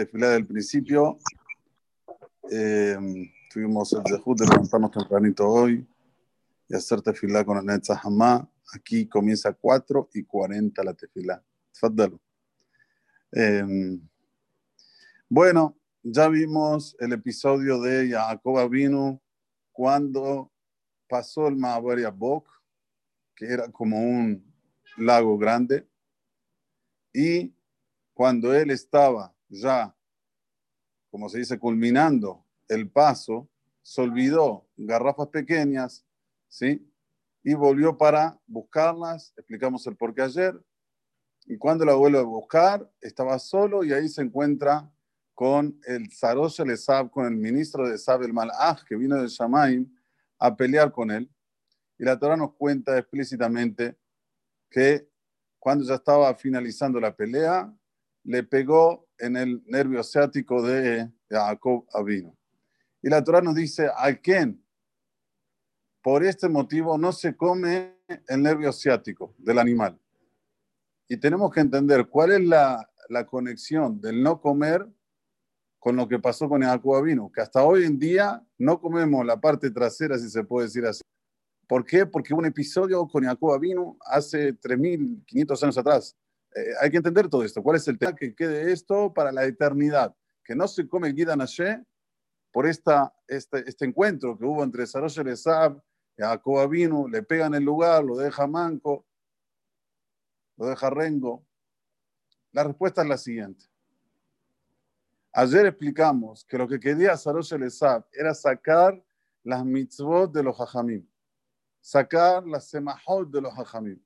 tefilá del principio. Eh, tuvimos el dejud de levantarnos tempranito hoy y hacer tefilá con el Netzahama. Aquí comienza 4 y 40 la tefilá. Eh, bueno, ya vimos el episodio de Jacob vino cuando pasó el Mahabar Bok, que era como un lago grande, y cuando él estaba ya, como se dice, culminando el paso, se olvidó garrafas pequeñas, ¿sí? Y volvió para buscarlas, explicamos el porqué ayer, y cuando la vuelve a buscar, estaba solo y ahí se encuentra con el Sarosh el con el ministro de Sab el Malach, que vino de Shamaim a pelear con él. Y la Torah nos cuenta explícitamente que cuando ya estaba finalizando la pelea, le pegó en el nervio ciático de Jacob Avino. Y la Torah nos dice, ¿a quién? Por este motivo no se come el nervio ciático del animal. Y tenemos que entender cuál es la, conexión del no comer con lo que pasó con Jacob Avino, que hasta hoy en día no comemos la parte trasera, si se puede decir así. ¿Por qué? Porque un episodio con Jacob Avino hace 3.500 años atrás. Eh, hay que entender todo esto. ¿Cuál es el tema? Que quede esto para la eternidad. Que no se come el Guida por esta, este, este encuentro que hubo entre Sarosh Esab y Jacob Avino. Le pegan el lugar, lo deja manco, lo deja rengo. La respuesta es la siguiente. Ayer explicamos que lo que quería Sarosh Esab era sacar las mitzvot de los hajamim, sacar las semahot de los hajamim.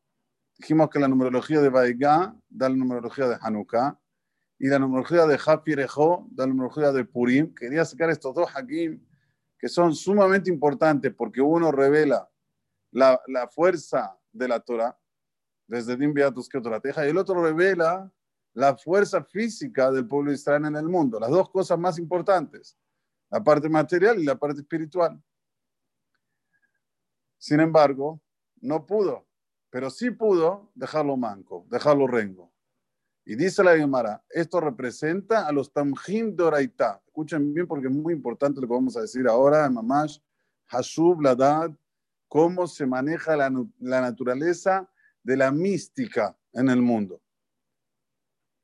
Dijimos que la numerología de Baigá da la numerología de Hanukkah y la numerología de Hapirejo da la numerología de Purim. Quería sacar estos dos hakim que son sumamente importantes porque uno revela la, la fuerza de la Torah, desde Dim Beatus que teja, y el otro revela la fuerza física del pueblo de Israel en el mundo. Las dos cosas más importantes, la parte material y la parte espiritual. Sin embargo, no pudo pero sí pudo dejarlo manco, dejarlo rengo. Y dice la Gemara, esto representa a los Tamjim de Oraitá. Escuchen bien porque es muy importante lo que vamos a decir ahora Mamash, Hashub, Ladad, cómo se maneja la, la naturaleza de la mística en el mundo.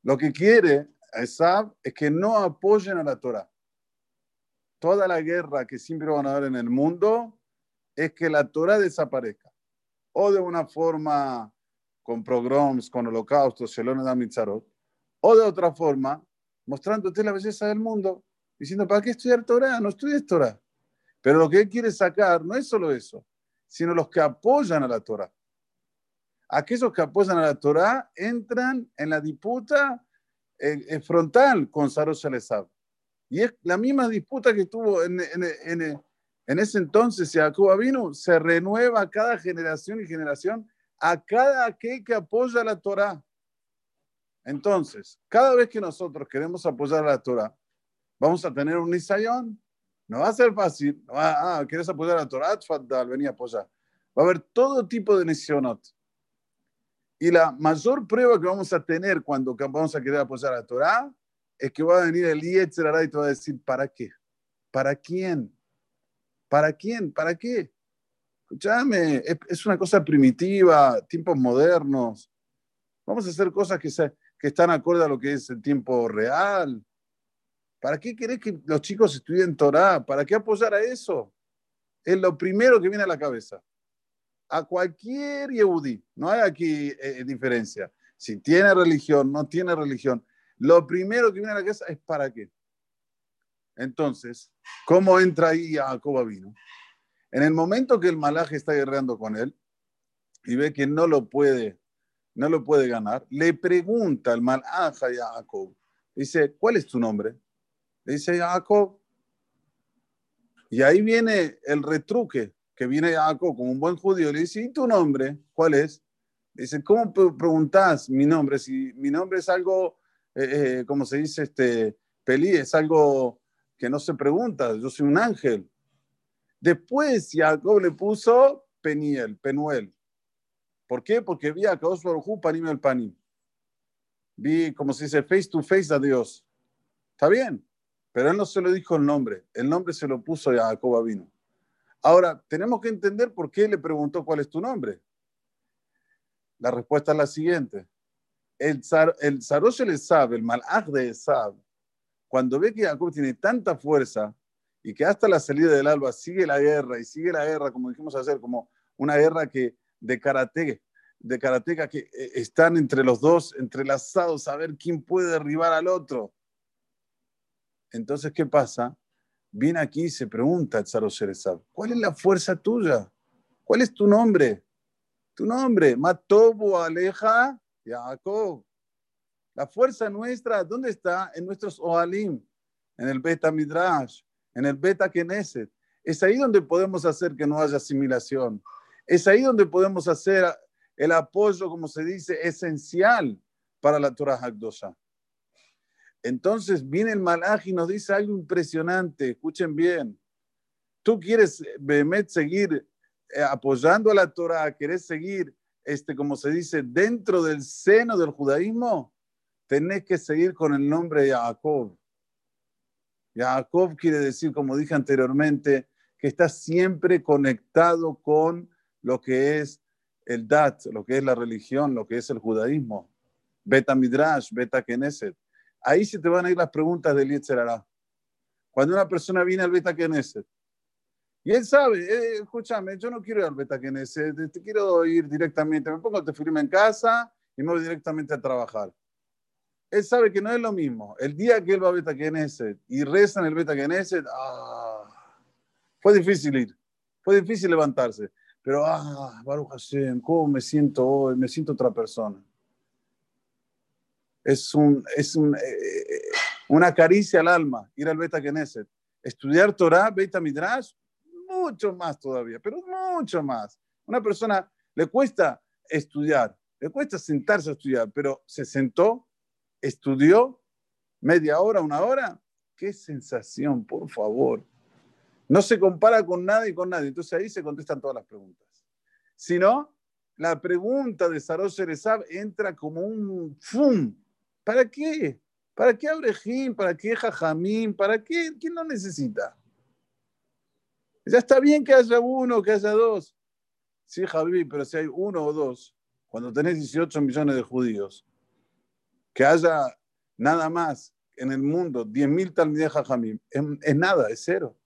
Lo que quiere Esab es que no apoyen a la Torah. Toda la guerra que siempre van a haber en el mundo es que la Torah desaparezca o de una forma con pogroms, con holocaustos, Shelon da Mitzarot, o de otra forma mostrándote la belleza del mundo, diciendo, ¿para qué estudiar Torah? No estudies Torah. Pero lo que él quiere sacar no es solo eso, sino los que apoyan a la Torah. Aquellos que apoyan a la Torah entran en la disputa eh, eh, frontal con Sarosh Shalesab. Y es la misma disputa que tuvo en, en, en ese entonces, Jacob vino, se renueva cada generación y generación a cada aquel que apoya la Torah. Entonces, cada vez que nosotros queremos apoyar a la Torah, vamos a tener un nisayón. No va a ser fácil. ah, ¿quieres apoyar a la Torah? Vení a apoyar. Va a haber todo tipo de nisionot. Y la mayor prueba que vamos a tener cuando vamos a querer apoyar a la Torah es que va a venir el Yetzirah y te va a decir, ¿para qué? ¿Para quién? ¿Para quién? ¿Para qué? Escúchame, es una cosa primitiva, tiempos modernos. Vamos a hacer cosas que, se, que están acorde a lo que es el tiempo real. ¿Para qué querés que los chicos estudien Torah? ¿Para qué apoyar a eso? Es lo primero que viene a la cabeza. A cualquier Yehudi, no hay aquí eh, diferencia. Si tiene religión, no tiene religión. Lo primero que viene a la cabeza es para qué. Entonces, ¿cómo entra ahí Jacob vino? En el momento que el malaje está guerreando con él y ve que no lo puede, no lo puede ganar, le pregunta al malaje a Jacob, dice, ¿cuál es tu nombre? Le dice Jacob. Y ahí viene el retruque que viene Jacob como un buen judío. Le dice, ¿y tu nombre? ¿Cuál es? Dice, ¿cómo preguntas mi nombre? Si mi nombre es algo, eh, eh, como se dice, este, peli, es algo que no se pregunta, yo soy un ángel. Después Jacob le puso Peniel, Penuel. ¿Por qué? Porque vi a Kadosh Baruj panim el panim. Vi, como se dice, face to face a Dios. Está bien, pero él no se lo dijo el nombre, el nombre se lo puso a Jacob vino. Ahora, tenemos que entender por qué le preguntó cuál es tu nombre. La respuesta es la siguiente. El, zar, el el Esab, el Malach de Esab, cuando ve que Jacob tiene tanta fuerza y que hasta la salida del alba sigue la guerra y sigue la guerra, como dijimos ayer, como una guerra que de karate, de karateca que eh, están entre los dos entrelazados a ver quién puede derribar al otro. Entonces, ¿qué pasa? Viene aquí y se pregunta el Zaro ¿cuál es la fuerza tuya? ¿Cuál es tu nombre? Tu nombre, Matobu Aleja Jacob. La fuerza nuestra, ¿dónde está? En nuestros Oalim, en el Beta Midrash, en el Beta Knesset. Es ahí donde podemos hacer que no haya asimilación. Es ahí donde podemos hacer el apoyo, como se dice, esencial para la Torah Hakdosha. Entonces viene el malaj y nos dice algo impresionante. Escuchen bien. Tú quieres, Behemet, seguir eh, apoyando a la Torah, querés seguir, este, como se dice, dentro del seno del judaísmo, tenés que seguir con el nombre de Jacob. Jacob quiere decir, como dije anteriormente, que está siempre conectado con lo que es el Dat, lo que es la religión, lo que es el judaísmo. Beta Midrash, Beta Knesset. Ahí se te van a ir las preguntas del Yetzerará. Cuando una persona viene al Beta Knesset y él sabe, eh, escúchame, yo no quiero ir al Beta Knesset, te quiero ir directamente, me pongo el tefilín en casa y me voy directamente a trabajar. Él sabe que no es lo mismo. El día que él va a Beta Knesset y reza en el Beta Knesset, ah, fue difícil ir, fue difícil levantarse. Pero, ah, Baruch Hashem, ¿cómo me siento hoy? Me siento otra persona es, un, es un, eh, eh, una caricia al alma ir al Beta Knesset. Estudiar Torah, Beta Midrash, mucho más todavía, pero mucho más. Una persona le cuesta estudiar, le cuesta sentarse a estudiar, pero se sentó, estudió media hora, una hora. Qué sensación, por favor. No se compara con nada y con nadie. Entonces ahí se contestan todas las preguntas. Si no, la pregunta de Sarosh Eresab entra como un fum ¿Para qué? ¿Para qué Abrejim? ¿Para qué Jajamín? ¿Para qué? ¿Quién lo necesita? Ya está bien que haya uno, que haya dos. Sí, Javi, pero si hay uno o dos, cuando tenés 18 millones de judíos, que haya nada más en el mundo 10.000 talmides Jajamim, es, es nada, es cero.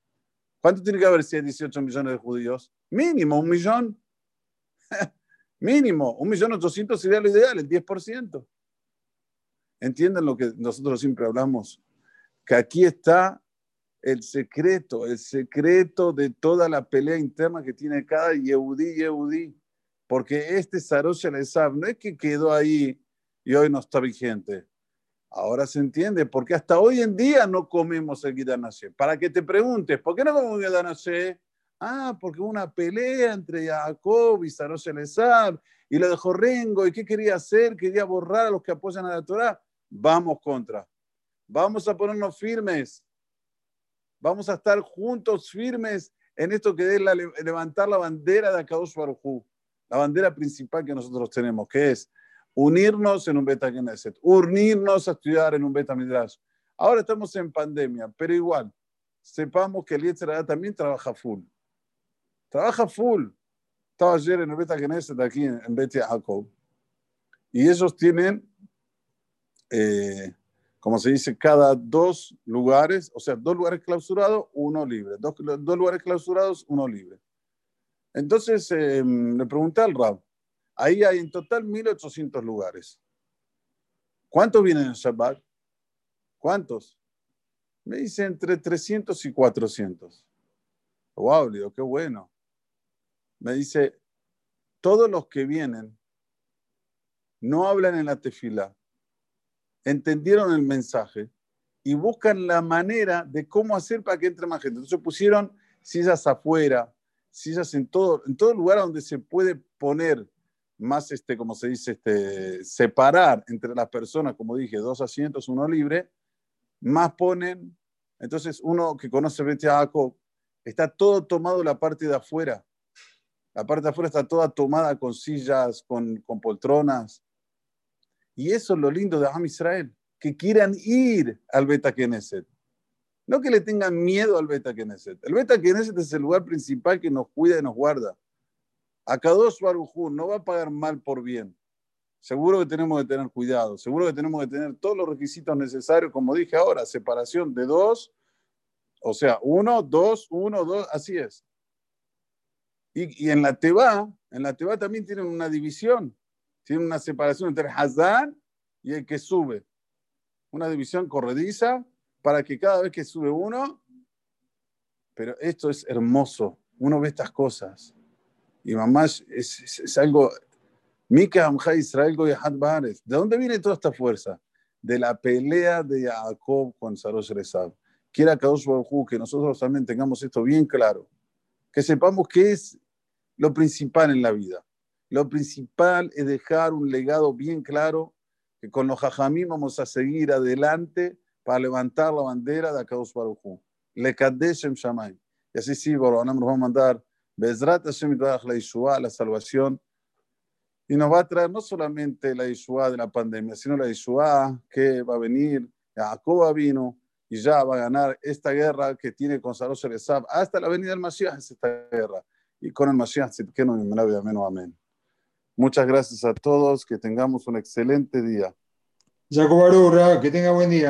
¿Cuánto tiene que haber si hay 18 millones de judíos? Mínimo, un millón. Mínimo, un millón ochocientos sería lo ideal, el 10%. Entienden lo que nosotros siempre hablamos, que aquí está el secreto, el secreto de toda la pelea interna que tiene cada Yehudí, Yehudí. Porque este Sarosh al no es que quedó ahí y hoy no está vigente. Ahora se entiende, porque hasta hoy en día no comemos el Gidanashe. Para que te preguntes, ¿por qué no comemos el Gidanashe? Ah, porque hubo una pelea entre Jacob y Sarosh al y lo dejó Rengo. ¿Y qué quería hacer? Quería borrar a los que apoyan a la Torah vamos contra. Vamos a ponernos firmes. Vamos a estar juntos firmes en esto que es levantar la bandera de Akadosh Baruj la bandera principal que nosotros tenemos, que es unirnos en un Beta Knesset, unirnos a estudiar en un Beta Midrash. Ahora estamos en pandemia, pero igual, sepamos que el Yetzirah también trabaja full. Trabaja full. Estaba ayer en el Beta Knesset aquí en, en Bet Jacob. Y ellos tienen eh, como se dice, cada dos lugares, o sea, dos lugares clausurados, uno libre. Dos, dos lugares clausurados, uno libre. Entonces em, le pregunté al Rab, ahí hay en total 1800 lugares. ¿Cuántos vienen en Shabbat? ¿Cuántos? Me dice entre 300 y 400. Wow, qué bueno. Me dice, todos los que vienen no hablan en la tefila, entendieron el mensaje y buscan la manera de cómo hacer para que entre más gente. Entonces pusieron sillas afuera, sillas en todo, en todo lugar donde se puede poner más, este, como se dice, este, separar entre las personas, como dije, dos asientos, uno libre, más ponen. Entonces uno que conoce Betty Jacob, está todo tomado la parte de afuera. La parte de afuera está toda tomada con sillas, con, con poltronas, y eso es lo lindo de Am Israel, que quieran ir al Beta Knesset. No que le tengan miedo al Beta Knesset. El Beta Knesset es el lugar principal que nos cuida y nos guarda. Akadosh Barujú no va a pagar mal por bien. Seguro que tenemos que tener cuidado, seguro que tenemos que tener todos los requisitos necesarios, como dije ahora, separación de dos, o sea, uno, dos, uno, dos, así es. Y, en la Teba, en la Teba también tienen una división, tienen una separación entre Hazán y el que sube. Una división corrediza para que cada vez que sube uno, pero esto es hermoso, uno ve estas cosas. Y mamá es, es, algo, Mika Amja Israel ¿De dónde viene toda esta fuerza? De la pelea de Jacob con Sarosh Rezab. Quiera Kadosh Baruj que nosotros también tengamos esto bien claro. Que sepamos qué es lo principal en la vida. Lo principal es dejar un legado bien claro, que con los jajamí vamos a seguir adelante para levantar la bandera de Akadosh Baruj Le Kadeshem Shamay. Y así sí, Baruch nos va a mandar Bezrat Hashem la Yeshua, la salvación. Y nos va a traer no solamente la Yeshua de la pandemia, sino la Yeshua que va a venir, Jacob vino y ya va a ganar esta guerra que tiene con Saros Rezab hasta la venida del Mashiach, es esta guerra. Y con el Mashiach, que no amén. Muchas gracias a todos, que tengamos un excelente día. Jacob Arura, que tenga buen día.